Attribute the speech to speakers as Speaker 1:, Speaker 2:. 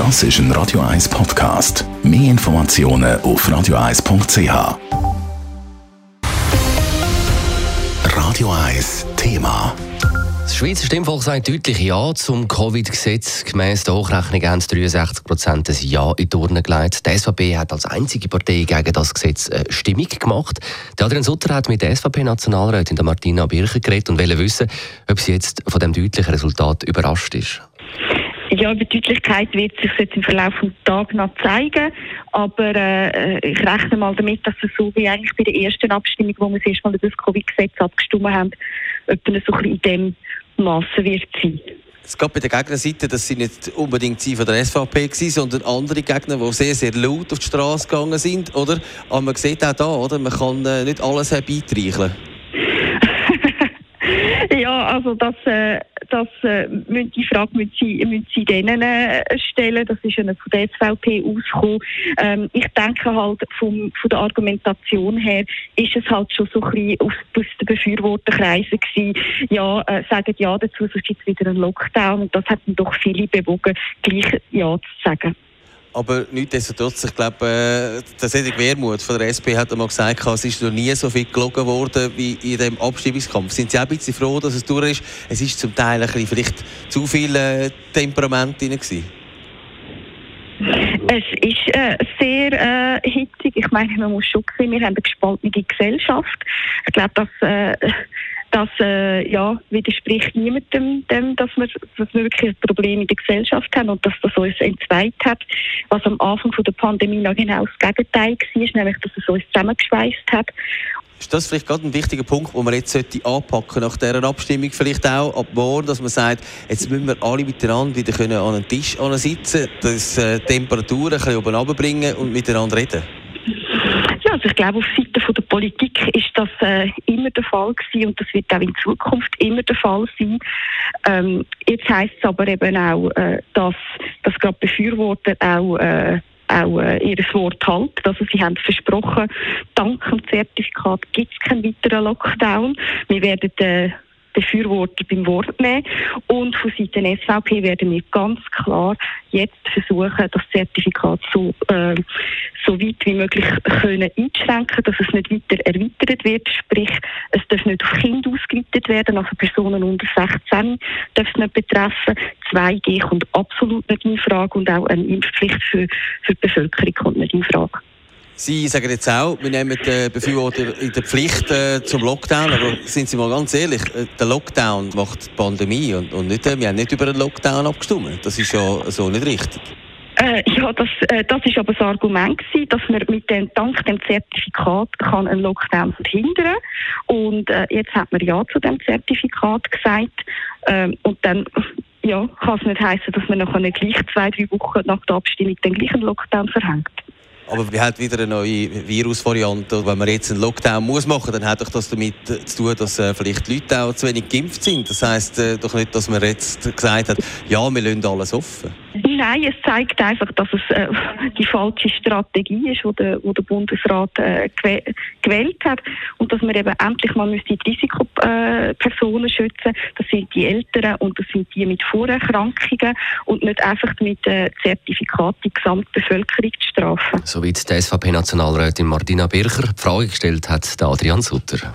Speaker 1: Das ist ein Radio 1 Podcast. Mehr Informationen auf radio1.ch. Radio 1 Thema.
Speaker 2: Das Schweizer Stimmvolk sagt deutlich Ja zum Covid-Gesetz. Gemäss der Hochrechnung haben 63 Prozent ein Ja in die Urne gelegt. Die SVP hat als einzige Partei gegen das Gesetz äh, Stimmung gemacht. Adrian Sutter hat mit der SVP-Nationalrätin Martina Bircher geredet und wollte wissen, ob sie jetzt von dem deutlichen Resultat überrascht ist.
Speaker 3: Ja, über Deutlichkeit wird sich jetzt im Verlauf des Tages noch zeigen. Aber äh, ich rechne mal damit, dass es so wie eigentlich bei der ersten Abstimmung, wo wir das erste Mal über das Covid-Gesetz abgestimmt haben, etwa so in dem Massen wird sein.
Speaker 4: Es gab bei der Gegnerseite, dass sie nicht unbedingt sie von der SVP waren, sondern andere Gegner, die sehr, sehr laut auf die Straße gegangen sind, oder? Aber man sieht auch da, oder? Man kann äh, nicht alles herbeitricheln.
Speaker 3: Ja, also das, äh, das, äh, die Frage müssen Sie, müssen Sie denen äh, stellen. Das ist ja von der SVP ausgekommen. Ähm, ich denke halt vom, von der Argumentation her ist es halt schon so ein bisschen aus, aus den Befürworterkreisen gewesen. Ja, äh, sagen ja dazu, sonst gibt es wieder einen Lockdown. Und das hat dann doch viele bewogen, gleich ja zu sagen.
Speaker 4: Aber nichtsdestotrotz, ich glaube, äh, der Cedric Wermuth von der SP hat einmal gesagt, es ist noch nie so viel gelogen worden wie in dem Abstimmungskampf. Sind Sie auch ein bisschen froh, dass es durch ist? Es ist zum Teil ein bisschen vielleicht zu viel äh, Temperament drin gewesen.
Speaker 3: Es ist äh, sehr äh, hitzig. Ich meine, man muss schon sehen, wir haben eine gespaltene Gesellschaft. Ich glaube, dass äh, das äh, ja, widerspricht niemandem, dem, dass, wir, dass wir wirklich ein Problem in der Gesellschaft haben und dass das uns entzweit hat, was am Anfang von der Pandemie noch genau das Gegenteil war, nämlich dass es uns zusammengeschweißt hat.
Speaker 4: Ist das vielleicht gerade ein wichtiger Punkt, den man jetzt sollte anpacken nach dieser Abstimmung vielleicht auch ab morgen, dass man sagt, jetzt müssen wir alle miteinander wieder an einen Tisch sitzen, dass äh, Temperaturen ein bisschen oben bringen und miteinander reden?
Speaker 3: Ja, also ich glaube, auf Seite der Politik ist das äh, immer der Fall gewesen und das wird auch in Zukunft immer der Fall sein. Ähm, jetzt heißt es aber eben auch, äh, dass, dass gerade Befürworter auch äh, auch äh, ihr Wort halten. Also sie haben versprochen, dank dem Zertifikat gibt es keinen weiteren Lockdown. Wir werden äh, Befürworter beim Wort nehmen. Und von Seiten SVP werden wir ganz klar jetzt versuchen, das Zertifikat so, äh, so weit wie möglich können einzuschränken, dass es nicht weiter erweitert wird. Sprich, es darf nicht auf Kinder ausgeweitet werden, also Personen unter 16 darf es nicht betreffen. 2G kommt absolut nicht in Frage und auch eine Impfpflicht für, für die Bevölkerung kommt nicht in Frage.
Speaker 4: Sie sagen jetzt auch, wir nehmen die Befürworter in der Pflicht äh, zum Lockdown, aber sind Sie mal ganz ehrlich, äh, der Lockdown macht die Pandemie und, und nicht, äh, wir haben nicht über einen Lockdown abgestimmt. Das ist ja so nicht richtig.
Speaker 3: Äh, ja, das, äh, das ist aber das Argument gewesen, dass man mit dem, dank dem Zertifikat kann einen Lockdown verhindern und äh, jetzt hat man ja zu dem Zertifikat gesagt ähm, und dann ja, kann es nicht heißen, dass man nachher gleich zwei, drei Wochen nach der Abstimmung den gleichen Lockdown verhängt.
Speaker 4: Aber wir haben wieder eine neue Virusvariante. Wenn man jetzt einen Lockdown muss machen, dann hat das damit zu tun, dass äh, vielleicht die Leute auch zu wenig geimpft sind. Das heisst äh, doch nicht, dass man jetzt gesagt hat, ja, wir lassen alles offen.
Speaker 3: Nein, es zeigt einfach, dass es äh, die falsche Strategie ist, die der, der Bundesrat äh, gewählt hat und dass man eben endlich mal die Risikopersonen äh, schützen. Das sind die Älteren und das sind die mit Vorerkrankungen und nicht einfach mit äh, Zertifikat die Gesamtbevölkerung zu strafen.
Speaker 2: Soweit die SVP-Nationalrätin Martina Bircher die Frage gestellt hat, der Adrian Sutter.